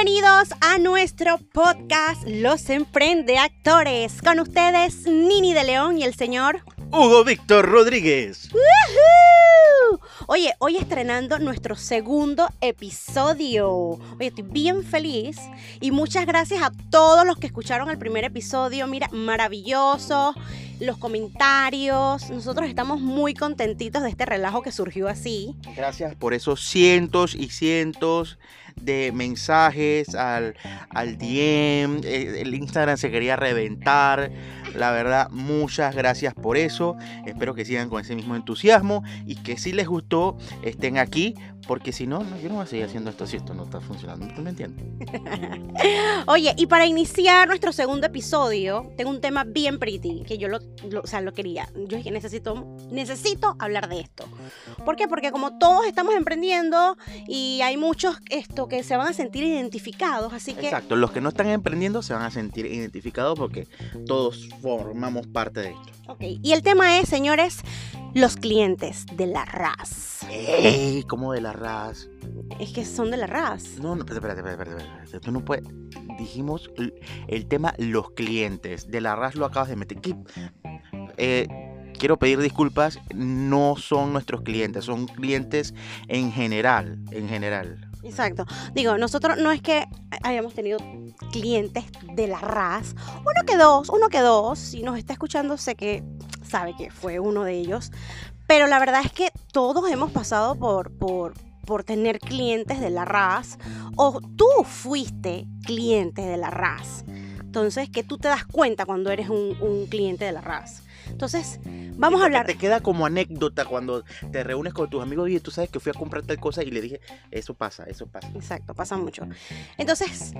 Bienvenidos a nuestro podcast Los Emprende Actores. Con ustedes, Nini de León y el señor Hugo Víctor Rodríguez. ¡Woohoo! Oye, hoy estrenando nuestro segundo episodio. Oye, estoy bien feliz y muchas gracias a todos los que escucharon el primer episodio. Mira, maravilloso. Los comentarios. Nosotros estamos muy contentitos de este relajo que surgió así. Gracias por esos cientos y cientos de mensajes al, al DM. eh, El Instagram se quería reventar. La verdad, muchas gracias por eso. Espero que sigan con ese mismo entusiasmo y que si les gustó estén aquí. Porque si no, no, yo no voy a seguir haciendo esto si esto no está funcionando. ¿Tú me entiendes? Oye, y para iniciar nuestro segundo episodio, tengo un tema bien pretty, que yo lo, lo- o sea, lo quería. Yo dije, necesito, necesito hablar de esto. ¿Por qué? Porque como todos estamos emprendiendo y hay muchos esto que se van a sentir identificados, así que Exacto. Los que no están emprendiendo se van a sentir identificados porque todos formamos parte de esto. Ok, y el tema es, señores, los clientes de la RAS. ¡Ey! Como de la RAS. Es que son de la RAS. No, no, espérate, espérate, espérate, espérate. Tú no puedes. Dijimos el tema los clientes. De la RAS lo acabas de meter. ¿Qué? Eh, quiero pedir disculpas. No son nuestros clientes, son clientes en general. En general. Exacto. Digo, nosotros no es que hayamos tenido clientes de la RAS. Uno que dos, uno que dos. Si nos está escuchando, sé que sabe que fue uno de ellos. Pero la verdad es que todos hemos pasado por, por, por tener clientes de la RAS. O tú fuiste cliente de la RAS. Entonces, que tú te das cuenta cuando eres un, un cliente de la RAS. Entonces, vamos a hablar. Te queda como anécdota cuando te reúnes con tus amigos y tú sabes que fui a comprar tal cosa y le dije, eso pasa, eso pasa. Exacto, pasa mucho. Entonces,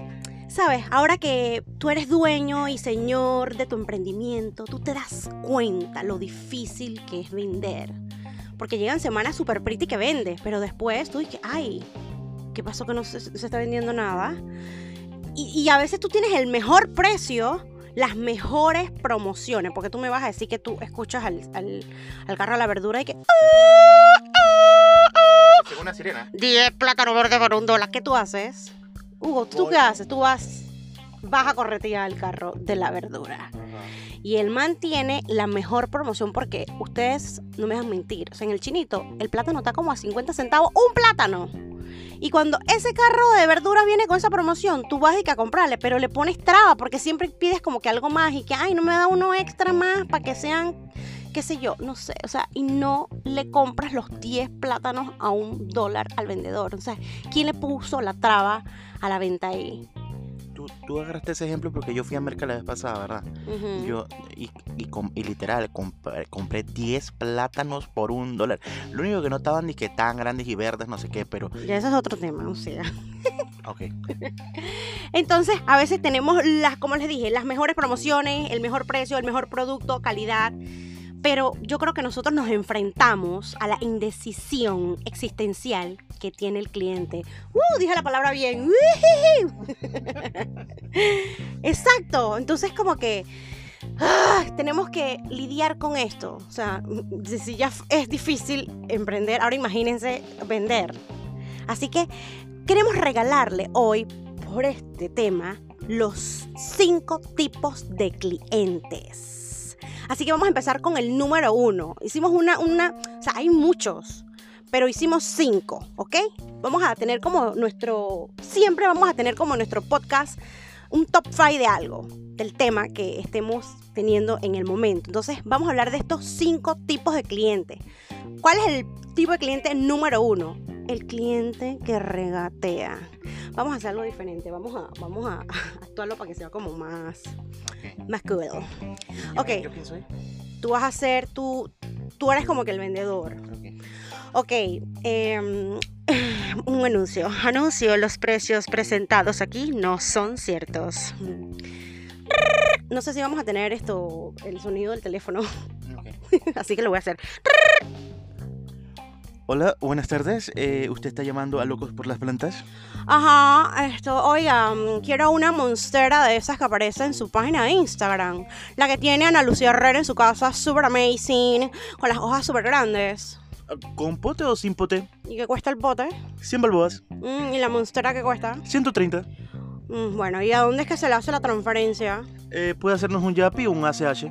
sabes, ahora que tú eres dueño y señor de tu emprendimiento, tú te das cuenta lo difícil que es vender. Porque llegan semanas super pretty que vendes, pero después tú dices, ay, ¿qué pasó que no se, se está vendiendo nada? Y, y a veces tú tienes el mejor precio, las mejores promociones, porque tú me vas a decir que tú escuchas al, al, al carro de la verdura y que Según una sirena. 10 plátanos verdes por un dólar. ¿Qué tú haces? Hugo, ¿tú Voy. qué haces? Tú vas, vas a corretear el carro de la verdura. Y el man tiene la mejor promoción porque ustedes no me dejan mentir. O sea, en el chinito, el plátano está como a 50 centavos un plátano. Y cuando ese carro de verduras viene con esa promoción, tú vas y que a comprarle, pero le pones traba porque siempre pides como que algo más y que, ay, no me da uno extra más para que sean, qué sé yo, no sé. O sea, y no le compras los 10 plátanos a un dólar al vendedor. O sea, ¿quién le puso la traba a la venta ahí? Tú, tú agarraste ese ejemplo porque yo fui a Merca la vez pasada, ¿verdad? Yo, y, y com- y literal, compré, compré 10 plátanos por un dólar. Lo único que no estaban ni que tan grandes y verdes, no sé qué, pero. Ya eso es otro tema, o sea. Ok. Entonces, a veces tenemos las, como les dije, las mejores promociones, el mejor precio, el mejor producto, calidad. Pero yo creo que nosotros nos enfrentamos a la indecisión existencial que tiene el cliente. ¡Uh! Dije la palabra bien. Exacto. Entonces, como que tenemos que lidiar con esto. O sea, si ya es difícil emprender, ahora imagínense vender. Así que queremos regalarle hoy, por este tema, los cinco tipos de clientes. Así que vamos a empezar con el número uno. Hicimos una, una, o sea, hay muchos, pero hicimos cinco, ¿ok? Vamos a tener como nuestro, siempre vamos a tener como nuestro podcast un top five de algo, del tema que estemos teniendo en el momento. Entonces, vamos a hablar de estos cinco tipos de clientes. ¿Cuál es el tipo de cliente número uno? El cliente que regatea. Vamos a hacer algo diferente. Vamos a, vamos a actuarlo para que sea como más, más cool. Ok. ¿Yo quién soy? Tú vas a ser, tú, tú eres como que el vendedor. Ok, em, un anuncio. Anuncio, los precios presentados aquí no son ciertos. No sé si vamos a tener esto, el sonido del teléfono, así que lo voy a hacer. Hola, buenas tardes. Eh, ¿Usted está llamando a Locos por las Plantas? Ajá, esto, oiga, mm, quiero una monstera de esas que aparece en su página de Instagram. La que tiene Ana Lucía Herrera en su casa, super amazing, con las hojas súper grandes. ¿Con pote o sin pote? ¿Y qué cuesta el bote? 100 balboas. Mm, ¿Y la monstera qué cuesta? 130. Mm, bueno, ¿y a dónde es que se le hace la transferencia? Eh, puede hacernos un YAPI o un ACH.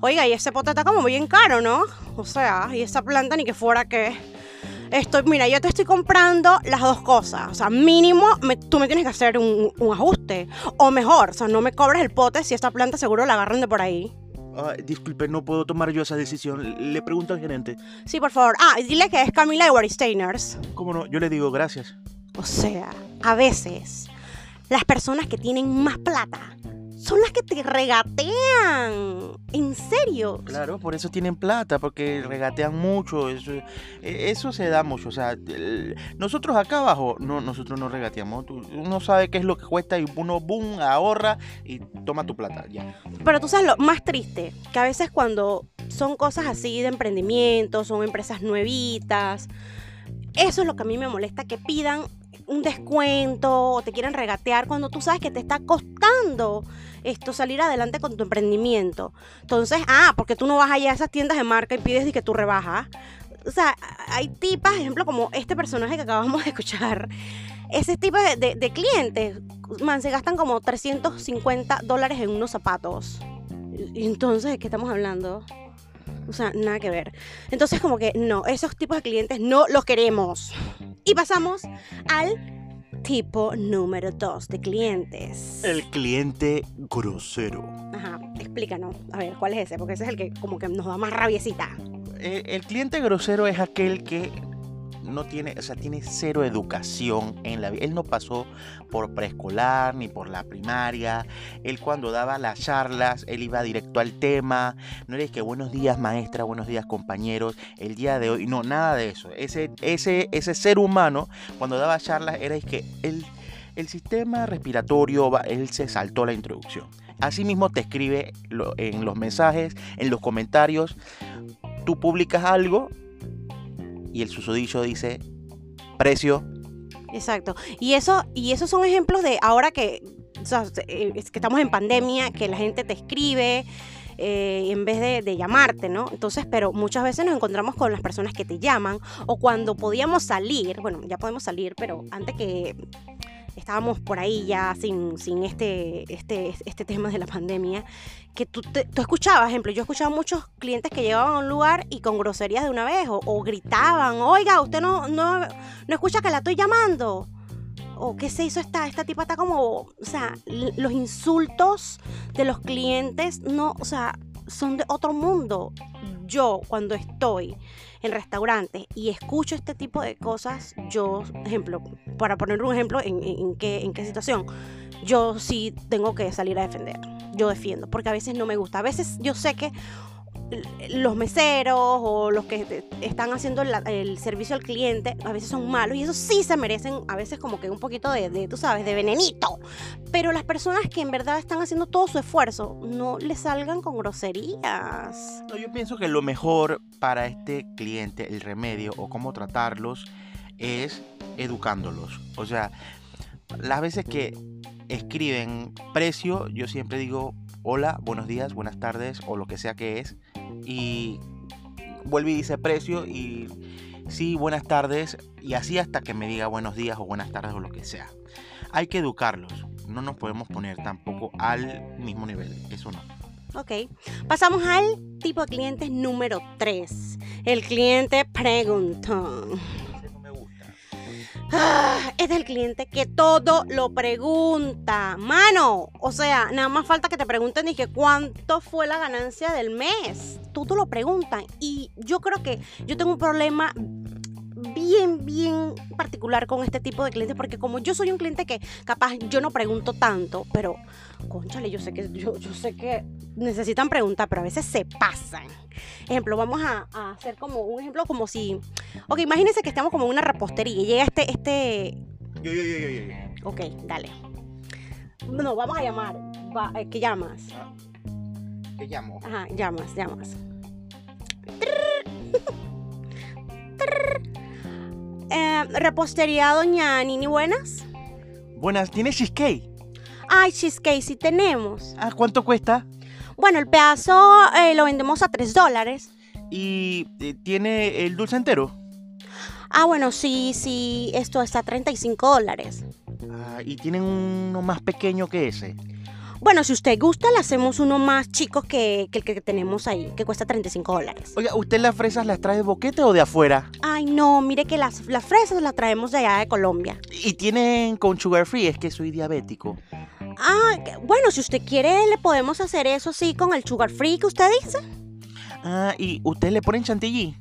Oiga, y ese pote está como bien caro, ¿no? O sea, y esa planta ni que fuera que... Estoy, mira, yo te estoy comprando las dos cosas. O sea, mínimo me- tú me tienes que hacer un, un ajuste. O mejor, o sea, no me cobres el pote si esta planta seguro la agarran de por ahí. Ay, disculpe, no puedo tomar yo esa decisión. Le pregunto al gerente. Sí, por favor. Ah, y dile que es Camila de Waristainers. ¿Cómo no? Yo le digo gracias. O sea, a veces las personas que tienen más plata son las que te regatean. En serio. Claro, por eso tienen plata, porque regatean mucho. Eso, eso se da mucho. O sea, el- nosotros acá abajo, no, nosotros no regateamos. Uno sabe qué es lo que cuesta y uno, boom, ahorra y toma tu plata. Ya. Pero tú sabes lo más triste, que a veces cuando son cosas así de emprendimiento, son empresas nuevitas, eso es lo que a mí me molesta, que pidan un descuento o te quieren regatear cuando tú sabes que te está costando esto salir adelante con tu emprendimiento. Entonces, ah, porque tú no vas allá a esas tiendas de marca y pides y que tú rebajas. O sea, hay tipas, ejemplo, como este personaje que acabamos de escuchar. Ese tipo de, de- de clientes, man, se gastan como 350 dólares en unos zapatos. Entonces, ¿de qué estamos hablando? O sea, nada que ver. Entonces, como que no, esos tipos de clientes no los queremos. Y pasamos al tipo número 2 de clientes. El cliente grosero. Ajá, explícanos. A ver, ¿cuál es ese? Porque ese es el que como que nos da más rabiecita. Eh, el cliente grosero es aquel que no tiene, o sea, tiene cero educación en la vida. Él no pasó por preescolar ni por la primaria. Él cuando daba las charlas, él iba directo al tema. No eres que buenos días maestra, buenos días compañeros, el día de hoy. No, nada de eso. Ese, ese, ese ser humano cuando daba charlas era es que el, el sistema respiratorio, él se saltó la introducción. Asimismo te escribe en los mensajes, en los comentarios, tú publicas algo y el susodicho dice precio. Exacto. Y eso, y esos son ejemplos de ahora que, eh, que estamos en pandemia, que la gente te escribe eh, en vez de llamarte, ¿no? Entonces, pero muchas veces nos encontramos con las personas que te llaman o cuando podíamos salir, bueno, ya podemos salir, pero antes que estábamos por ahí ya sin, sin este, este, este tema de la pandemia, que tú, te- tú escuchabas, ejemplo, yo escuchaba muchos clientes que llegaban a un lugar y con groserías de una vez o, o gritaban, oiga, usted no, no, no escucha que la estoy llamando. O qué se hizo esta, esta tipa está como, o sea, los insultos de los clientes no, o sea, son de otro mundo. Yo cuando estoy en restaurantes y escucho este tipo de cosas, yo, ejemplo, para poner un ejemplo en, en- qué, en qué situación, yo sí tengo que salir a defender. Yo defiendo, porque a veces no me gusta. A veces yo sé que los meseros o los que están haciendo el servicio al cliente a veces son malos y eso sí se merecen a veces como que un poquito de, de, tú sabes, de venenito. Pero las personas que en verdad están haciendo todo su esfuerzo no le salgan con groserías. No, yo pienso que lo mejor para este cliente, el remedio o cómo tratarlos, es educándolos. O sea, las veces que escriben precio, yo siempre digo hola, buenos días, buenas tardes o lo que sea que es. Y vuelve y dice precio y sí, buenas tardes. Y así hasta que me diga buenos días o buenas tardes o lo que sea. Hay que educarlos. No nos podemos poner tampoco al mismo nivel. Eso no. Ok, pasamos al tipo de clientes número 3. El cliente preguntón. Ese no me gusta. Es el cliente que todo lo pregunta. Mano, o sea, nada más falta que te pregunten y que cuánto fue la ganancia del mes. Todo lo preguntan. Y yo creo que yo tengo un problema bien, bien particular con este tipo de clientes porque como yo soy un cliente que capaz yo no pregunto tanto, pero conchale, yo sé que yo, yo sé que necesitan preguntar, pero a veces se pasan. Ejemplo, vamos a, a hacer como un ejemplo como si, ok, imagínense que estamos como en una repostería y llega este, este, Yo, yo, yo, yo, yo, yo. ok, dale. No, vamos a llamar. Va, eh, ¿Qué llamas? ¿Qué llamo? Ajá, llamas, llamas. Eh, repostería Doña Nini Buenas. Buenas, ¿tienes cheesecake? Ay, cheesecake sí tenemos. Ah, ¿cuánto cuesta? Bueno, el pedazo eh, lo vendemos a 3 dólares. ¿Y eh, tiene el dulce entero? Ah, bueno, sí, sí, esto está a 35 dólares. Ah, ¿Y tienen uno más pequeño que ese? Bueno, si usted gusta, le hacemos uno más chico que, que el que tenemos ahí, que cuesta 35 dólares. Oiga, ¿usted las fresas las trae de boquete o de afuera? Ay, no, mire que las, las fresas las traemos de allá de Colombia. ¿Y tienen con sugar free? Es que soy diabético. Ah, bueno, si usted quiere, le podemos hacer eso sí con el sugar free que usted dice. Ah, ¿y usted le ponen chantilly?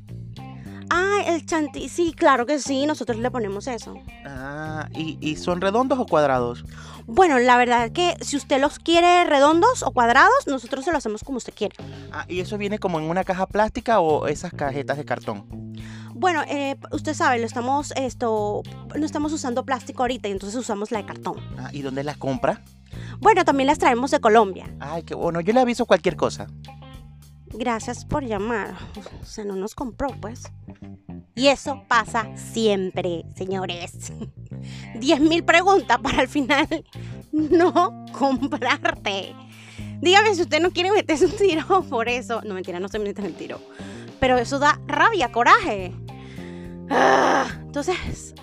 Ah, el chantilly, sí, claro que sí, nosotros le ponemos eso. Ah, ¿y, y son redondos o cuadrados? Bueno, la verdad es que si usted los quiere redondos o cuadrados, nosotros se lo hacemos como usted quiere. Ah, ¿y eso viene como en una caja plástica o esas cajetas de cartón? Bueno, eh, usted sabe, lo estamos, esto, no estamos usando plástico ahorita y entonces usamos la de cartón. Ah, ¿y dónde las compra? Bueno, también las traemos de Colombia. Ay, qué bueno, yo le aviso cualquier cosa. Gracias por llamar. O sea, no nos compró, pues. Y eso pasa siempre, señores. 10.000 preguntas para al final no comprarte. Dígame si usted no quiere meterse un tiro por eso. No, mentira, no se mete el tiro. Pero eso da rabia, coraje. Ah, entonces,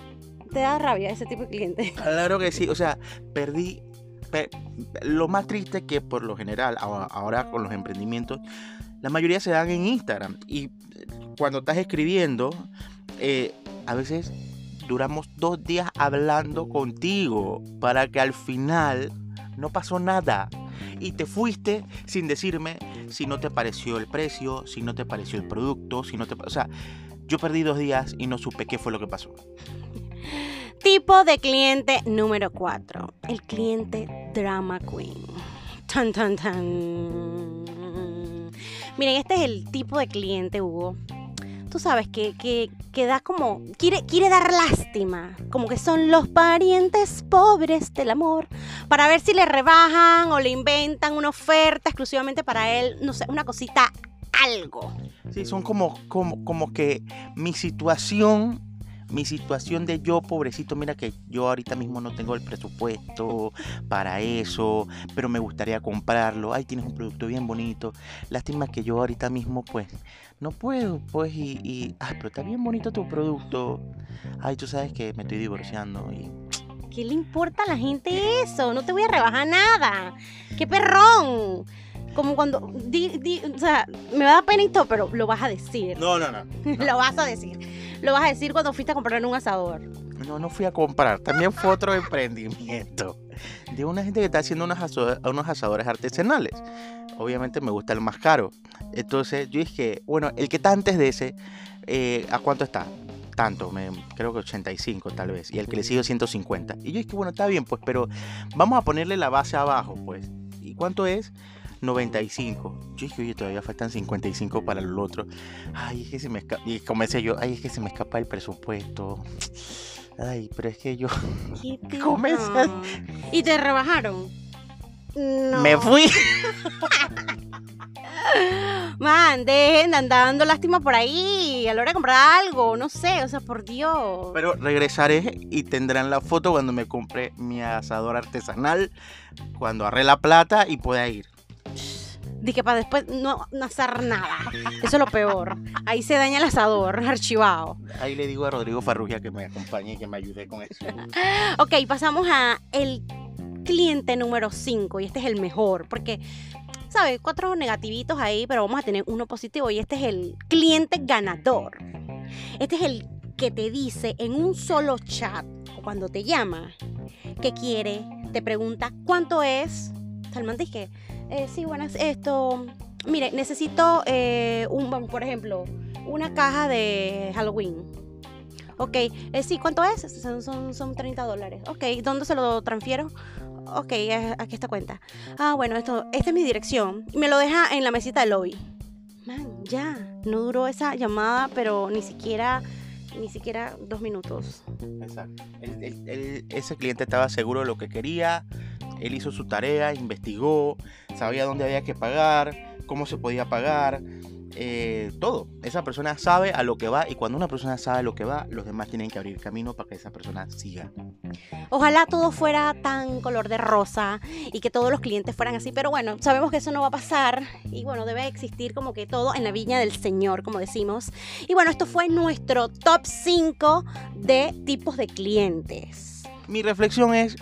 te da rabia ese tipo de cliente. Claro que sí, o sea, perdí. pe- lo más triste es que por lo general, ahora, ahora con los emprendimientos, la mayoría se dan en Instagram. Y eh, cuando estás escribiendo, eh, a veces duramos dos días hablando contigo para que al final no pasó nada. Y te fuiste sin decirme si no te pareció el precio, si no te pareció el producto, si no te... O sea, yo perdí dos días y no supe qué fue lo que pasó. Tipo de cliente número 4. El cliente drama queen. Tan, tan, tan. Miren, este es el tipo de cliente, Hugo. Tú sabes que, que, que da como. Quiere, quiere dar lástima. Como que son los parientes pobres del amor. Para ver si le rebajan o le inventan una oferta exclusivamente para él. No sé, una cosita, algo. Sí, son como, como, como que mi situación, mi situación de yo, pobrecito, mira que yo ahorita mismo no tengo el presupuesto para eso, pero me gustaría comprarlo. Ay, tienes un producto bien bonito. Lástima que yo ahorita mismo, pues, no puedo, pues, y, y ay, pero está bien bonito tu producto. Ay, tú sabes que me estoy divorciando y ¿Qué le importa a la gente eso? No te voy a rebajar nada. ¡Qué perrón! Como cuando. di- di- o sea, me da pena y todo, pero lo vas a decir. No, no, no. lo vas a decir. Lo vas a decir cuando fuiste a comprar un asador. No, no fui a comprar. También fue otro emprendimiento de una gente que está haciendo unos, asadores artesanales. Obviamente me gusta el más caro. Entonces yo dije, bueno, el que está antes de ese, eh, ¿a cuánto está? Tanto, creo que 85 tal vez. Y el que le sigue 150. Y yo dije, bueno, está bien, pues, pero vamos a ponerle la base abajo, pues. ¿Y cuánto es? 95. Yo dije, oye, todavía faltan 55 para el otro. Ay, es que se me escapa. Y comencé yo, ay, es que se me escapa el presupuesto. Ay, pero es que yo ¿Qué te Comenzas. no. ¿Y te rebajaron? No. me fui. Man, dejen de andar dando lástima por ahí a la hora de comprar algo. No sé, o sea, por Dios. Pero regresaré y tendrán la foto cuando me compre mi asador artesanal, cuando ahorré la plata y pueda ir. Dije para después no, no hacer nada. Eso es lo peor. Ahí se daña el asador, archivado. Ahí le digo a Rodrigo Farrugia que me acompañe y que me ayude con eso. Ok, pasamos a el cliente número 5 y este es el mejor porque, ¿sabes? Cuatro negativitos ahí, pero vamos a tener uno positivo y este es el cliente ganador. Este es el que te dice en un solo chat o cuando te llama que quiere, te pregunta cuánto es. Salman dice, eh, sí, buenas, esto, mire, necesito eh, un, por ejemplo, una caja de Halloween. Ok, eh, sí, ¿cuánto es? Son, son, son 30 dólares. Ok, ¿dónde se lo transfiero? Ok, eh, aquí está cuenta. Ah, bueno, esto, esta es mi dirección. Me lo deja en la mesita del lobby. Man, ya, no duró esa llamada, pero ni siquiera, ni siquiera dos minutos. Exacto. Ese cliente estaba seguro de lo que quería, él hizo su tarea, investigó, sabía dónde había que pagar, cómo se podía pagar, eh, todo. Esa persona sabe a lo que va y cuando una persona sabe a lo que va, los demás tienen que abrir camino para que esa persona siga. Ojalá todo fuera tan color de rosa y que todos los clientes fueran así, pero bueno, sabemos que eso no va a pasar y bueno, debe existir como que todo en la viña del Señor, como decimos. Y bueno, esto fue nuestro top 5 de tipos de clientes. Mi reflexión es,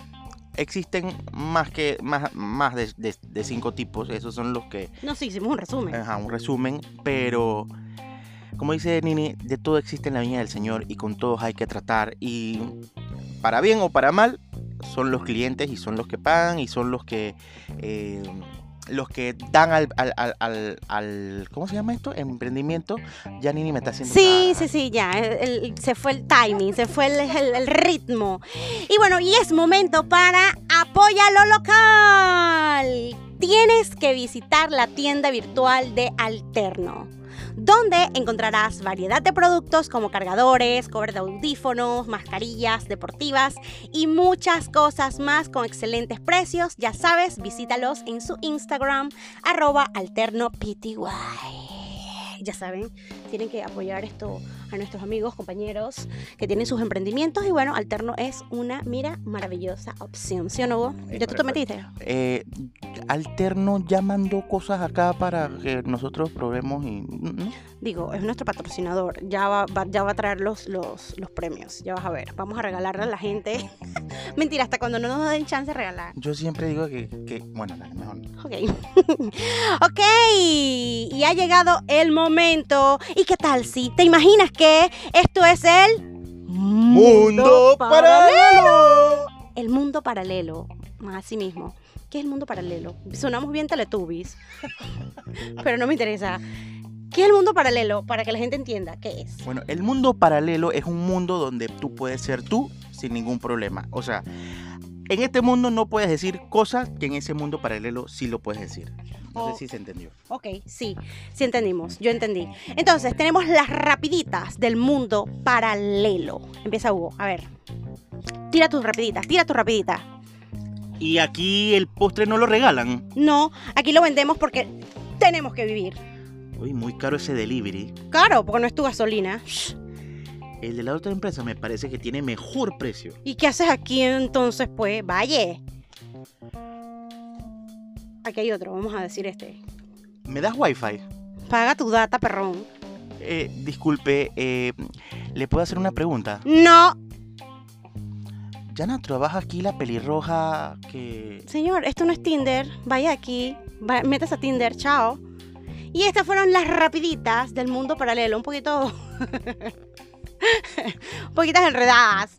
existen más que más, más de, de- de cinco tipos, esos son los que, No, sí, hicimos un resumen. ajá, un resumen, pero como dice Nini, de todo existe en la viña del Señor y con todos hay que tratar y para bien o para mal son los clientes y son los que pagan y son los que eh, los que dan al, al, al, al- ¿cómo se llama esto? Emprendimiento. Ya Nini me está haciendo Sí, sí, sí, ya. el- el- se fue el timing, se fue el, el- el ritmo. Y bueno, y es momento para Apoya lo local. Tienes que visitar la tienda virtual de Alterno, donde encontrarás variedad de productos como cargadores, cover de audífonos, mascarillas deportivas y muchas cosas más con excelentes precios. Ya sabes, visítalos en su Instagram, arroba alternopty. Ya saben, tienen que apoyar esto a nuestros amigos, compañeros que tienen sus emprendimientos y bueno, Alterno es una, mira, maravillosa opción, ¿sí o no? Hugo? Eh, ¿Ya tú te metiste? Eh, Alterno ya mandó cosas acá para que nosotros probemos y... ¿no? Digo, es nuestro patrocinador, ya va, va- ya va a traer los, los, los premios, ya vas a ver, vamos a regalarle a la gente. Mentira, hasta cuando no nos den chance de regalar. Yo siempre digo que, que bueno, dale, mejor. Ok. ok. Y ha llegado el momento. ¿Y qué tal si te imaginas que esto es el Mundo paralelo. El mundo paralelo. Así mismo. ¿Qué es el mundo paralelo? Sonamos bien Teletubbies. Pero no me interesa. ¿Qué es el mundo paralelo? Para que la gente entienda qué es. Bueno, el mundo paralelo es un mundo donde tú puedes ser tú sin ningún problema. O sea, en este mundo no puedes decir cosas que en ese mundo paralelo sí lo puedes decir. No Oh. sé si se entendió. Ok, sí, sí entendimos, yo entendí. Entonces, tenemos las rapiditas del mundo paralelo. Empieza Hugo, a ver. Tira tus rapiditas, tira tus rapiditas. Y aquí el postre no lo regalan. No, aquí lo vendemos porque tenemos que vivir. Uy, muy caro ese delivery. Claro, porque no es tu gasolina. El de la otra empresa me parece que tiene mejor precio. ¿Y qué haces aquí entonces, pues? Vaya. Aquí hay otro, vamos a decir este. ¿Me das wifi? Paga tu data, perrón. Eh, disculpe, eh, ¿le puedo hacer una pregunta? No, Yana, ¿trabaja aquí la pelirroja que... señor, esto no es Tinder. Vaya aquí, va, métase a Tinder, chao. Y estas fueron las rapiditas del mundo paralelo, un poquito... un poquitas enredadas.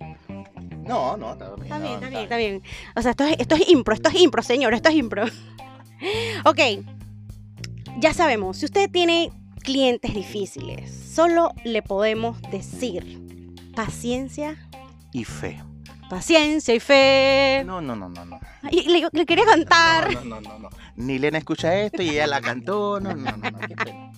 No, no, está bien. Está no, bien, está bien, está bien. O sea, esto es, esto es impro, esto es impro, señor, esto es impro. ok, ya sabemos, si usted tiene clientes difíciles, solo le podemos decir paciencia, Y fe. Paciencia y fe. No, no, no, no, no. Y le, le quería cantar. No, no, no, no. Ni Lena escucha esto y ella la cantó. No, no, no, no. qué pena.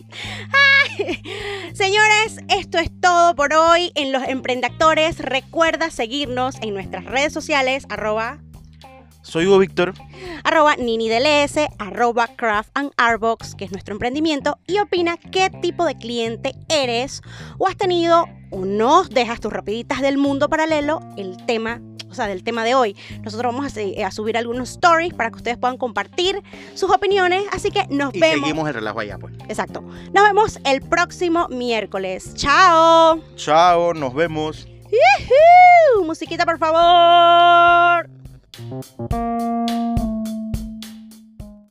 Señores, esto es todo por hoy en Los Emprendactores. Recuerda seguirnos en nuestras redes sociales, arroba Soy Hugo Víctor. arroba niniDLS, arroba craft and artbox, que es nuestro emprendimiento, y opina qué tipo de cliente eres o has tenido o no dejas tus rapiditas del mundo paralelo, el tema, o sea, del tema de hoy. Nosotros vamos a, a subir algunos stories para que ustedes puedan compartir sus opiniones, así que nos Y vemos. seguimos el relajo allá, pues. Exacto. Nos vemos el próximo miércoles. ¡Chao! Chao, nos vemos. ¡Yujú! Musiquita, por favor. Thank you.